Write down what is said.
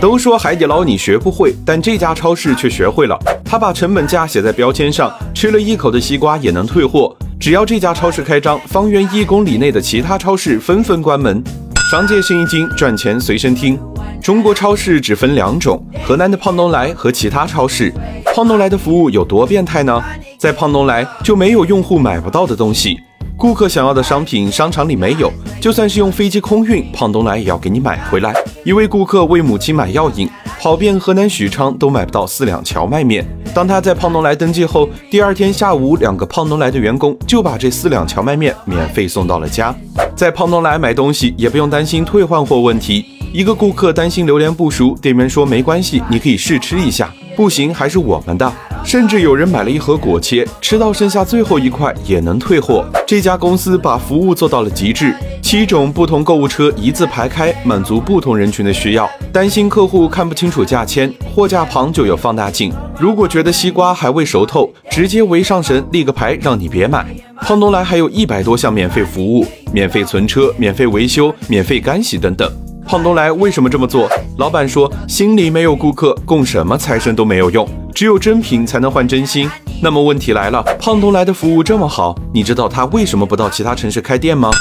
都说海底捞你学不会，但这家超市却学会了。他把成本价写在标签上，吃了一口的西瓜也能退货。只要这家超市开张，方圆一公里内的其他超市纷纷关门。商界生意经，赚钱随身听。中国超市只分两种：河南的胖东来和其他超市。胖东来的服务有多变态呢？在胖东来就没有用户买不到的东西。顾客想要的商品，商场里没有，就算是用飞机空运，胖东来也要给你买回来。一位顾客为母亲买药引，跑遍河南许昌都买不到四两荞麦面。当他在胖东来登记后，第二天下午，两个胖东来的员工就把这四两荞麦面免费送到了家。在胖东来买东西也不用担心退换货问题。一个顾客担心榴莲不熟，店员说没关系，你可以试吃一下，不行还是我们的。甚至有人买了一盒果切，吃到剩下最后一块也能退货。这家公司把服务做到了极致，七种不同购物车一字排开，满足不同人群的需要。担心客户看不清楚价签，货架旁就有放大镜。如果觉得西瓜还未熟透，直接围上神立个牌，让你别买。胖东来还有一百多项免费服务，免费存车、免费维修、免费干洗等等。胖东来为什么这么做？老板说，心里没有顾客，供什么财神都没有用，只有真品才能换真心。那么问题来了，胖东来的服务这么好，你知道他为什么不到其他城市开店吗？